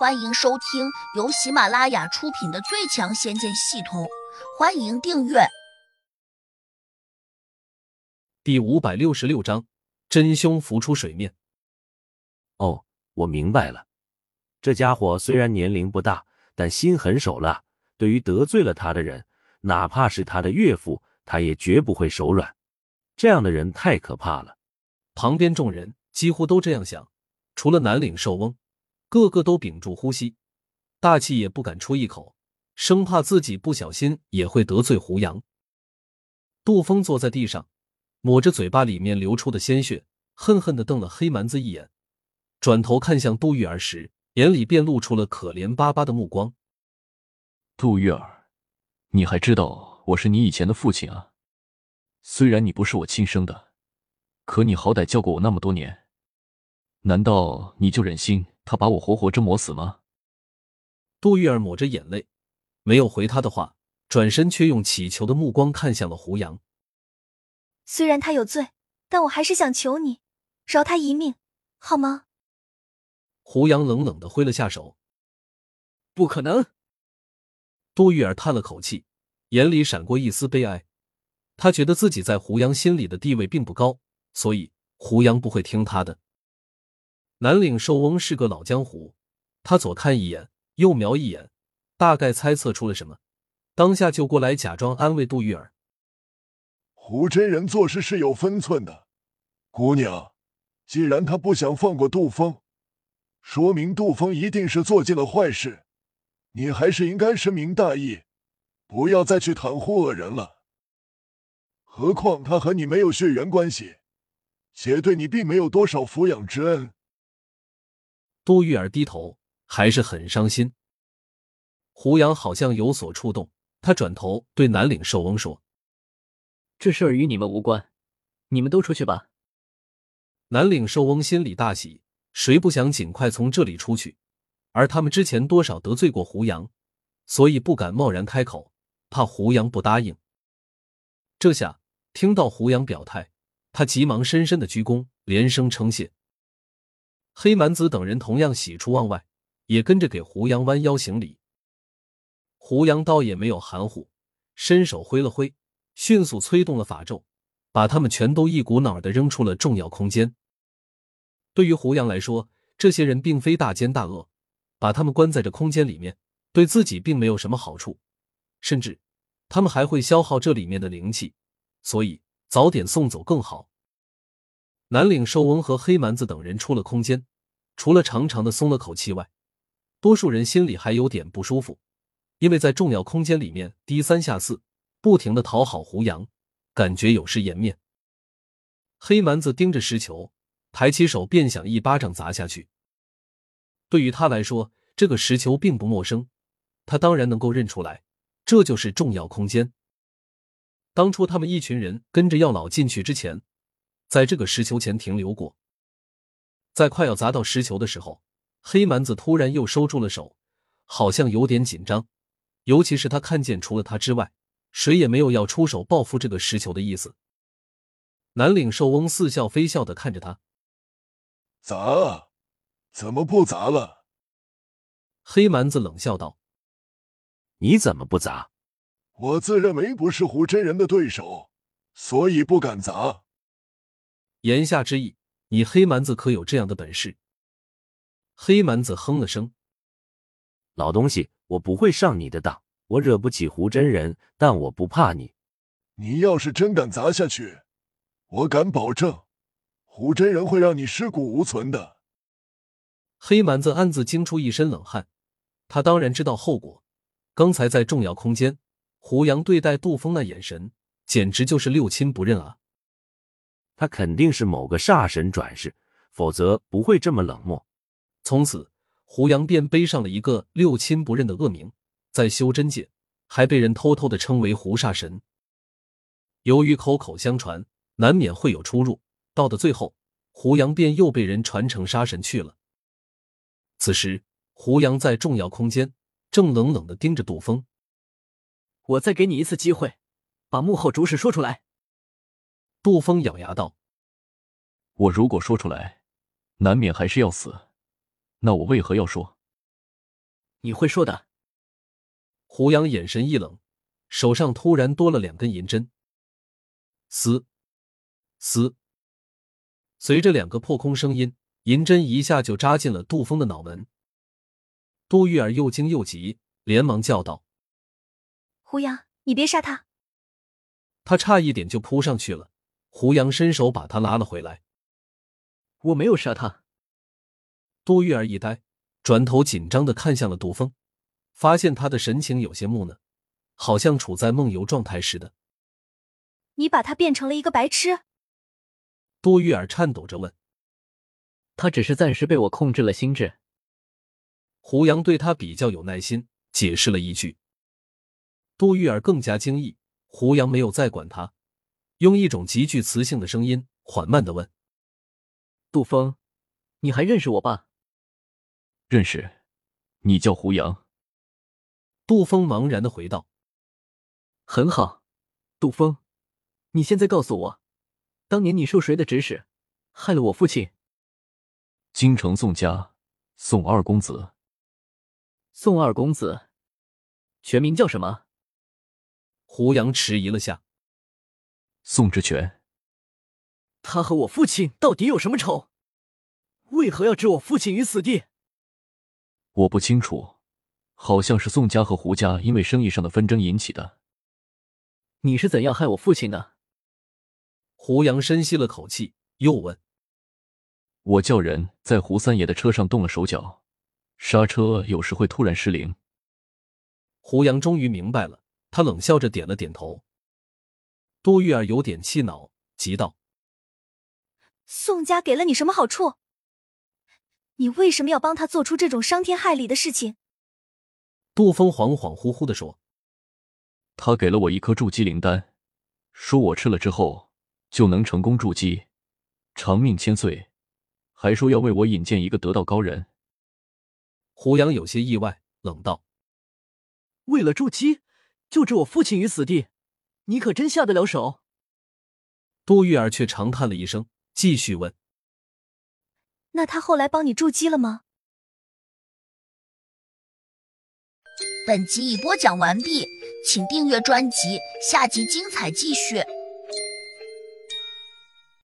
欢迎收听由喜马拉雅出品的《最强仙剑系统》，欢迎订阅。第五百六十六章，真凶浮出水面。哦，我明白了。这家伙虽然年龄不大，但心狠手辣。对于得罪了他的人，哪怕是他的岳父，他也绝不会手软。这样的人太可怕了。旁边众人几乎都这样想，除了南岭寿翁。个个都屏住呼吸，大气也不敢出一口，生怕自己不小心也会得罪胡杨。杜峰坐在地上，抹着嘴巴里面流出的鲜血，恨恨的瞪了黑蛮子一眼，转头看向杜玉儿时，眼里便露出了可怜巴巴的目光。杜玉儿，你还知道我是你以前的父亲啊？虽然你不是我亲生的，可你好歹教过我那么多年，难道你就忍心？他把我活活折磨死吗？杜玉儿抹着眼泪，没有回他的话，转身却用乞求的目光看向了胡杨。虽然他有罪，但我还是想求你饶他一命，好吗？胡杨冷冷的挥了下手。不可能！杜玉儿叹了口气，眼里闪过一丝悲哀。他觉得自己在胡杨心里的地位并不高，所以胡杨不会听他的。南岭寿翁是个老江湖，他左看一眼，右瞄一眼，大概猜测出了什么，当下就过来假装安慰杜玉儿：“胡真人做事是有分寸的，姑娘，既然他不想放过杜峰，说明杜峰一定是做尽了坏事，你还是应该深明大义，不要再去袒护恶人了。何况他和你没有血缘关系，且对你并没有多少抚养之恩。”杜玉儿低头，还是很伤心。胡杨好像有所触动，他转头对南岭寿翁说：“这事儿与你们无关，你们都出去吧。”南岭寿翁心里大喜，谁不想尽快从这里出去？而他们之前多少得罪过胡杨，所以不敢贸然开口，怕胡杨不答应。这下听到胡杨表态，他急忙深深的鞠躬，连声称谢。黑蛮子等人同样喜出望外，也跟着给胡杨弯腰行礼。胡杨倒也没有含糊，伸手挥了挥，迅速催动了法咒，把他们全都一股脑的扔出了重要空间。对于胡杨来说，这些人并非大奸大恶，把他们关在这空间里面，对自己并没有什么好处，甚至他们还会消耗这里面的灵气，所以早点送走更好。南岭寿翁和黑蛮子等人出了空间，除了长长的松了口气外，多数人心里还有点不舒服，因为在重要空间里面低三下四，不停的讨好胡杨，感觉有失颜面。黑蛮子盯着石球，抬起手便想一巴掌砸下去。对于他来说，这个石球并不陌生，他当然能够认出来，这就是重要空间。当初他们一群人跟着药老进去之前。在这个石球前停留过，在快要砸到石球的时候，黑蛮子突然又收住了手，好像有点紧张。尤其是他看见除了他之外，谁也没有要出手报复这个石球的意思。南岭寿翁似笑非笑的看着他，砸啊？怎么不砸了？黑蛮子冷笑道：“你怎么不砸？我自认为不是胡真人的对手，所以不敢砸。”言下之意，你黑蛮子可有这样的本事？黑蛮子哼了声：“老东西，我不会上你的当。我惹不起胡真人，但我不怕你。你要是真敢砸下去，我敢保证，胡真人会让你尸骨无存的。”黑蛮子暗自惊出一身冷汗，他当然知道后果。刚才在重要空间，胡杨对待杜峰那眼神，简直就是六亲不认啊！他肯定是某个煞神转世，否则不会这么冷漠。从此，胡杨便背上了一个六亲不认的恶名，在修真界还被人偷偷的称为胡煞神。由于口口相传，难免会有出入，到的最后，胡杨便又被人传成杀神去了。此时，胡杨在重要空间，正冷冷的盯着杜峰。我再给你一次机会，把幕后主使说出来。杜峰咬牙道：“我如果说出来，难免还是要死。那我为何要说？”你会说的。胡杨眼神一冷，手上突然多了两根银针。嘶，嘶，随着两个破空声音，银针一下就扎进了杜峰的脑门。杜玉儿又惊又急，连忙叫道：“胡杨，你别杀他！”他差一点就扑上去了，胡杨伸手把他拉了回来。我没有杀他。杜玉儿一呆，转头紧张的看向了杜峰，发现他的神情有些木讷，好像处在梦游状态似的。你把他变成了一个白痴？杜玉儿颤抖着问。他只是暂时被我控制了心智。胡杨对他比较有耐心，解释了一句。杜玉儿更加惊异，胡杨没有再管他，用一种极具磁性的声音缓慢的问：“杜峰，你还认识我爸？”“认识，你叫胡杨。”杜峰茫然的回道。“很好，杜峰，你现在告诉我，当年你受谁的指使，害了我父亲？”“京城宋家，宋二公子。”宋二公子，全名叫什么？胡杨迟疑了下。宋之权。他和我父亲到底有什么仇？为何要置我父亲于死地？我不清楚，好像是宋家和胡家因为生意上的纷争引起的。你是怎样害我父亲的？胡杨深吸了口气，又问：“我叫人在胡三爷的车上动了手脚。”刹车有时会突然失灵。胡杨终于明白了，他冷笑着点了点头。杜玉儿有点气恼，急道：“宋家给了你什么好处？你为什么要帮他做出这种伤天害理的事情？”杜峰恍恍惚惚的说：“他给了我一颗筑基灵丹，说我吃了之后就能成功筑基，长命千岁，还说要为我引荐一个得道高人。”胡杨有些意外，冷道：“为了筑基，就置我父亲于死地，你可真下得了手？”杜玉儿却长叹了一声，继续问：“那他后来帮你筑基了吗？”本集已播讲完毕，请订阅专辑，下集精彩继续。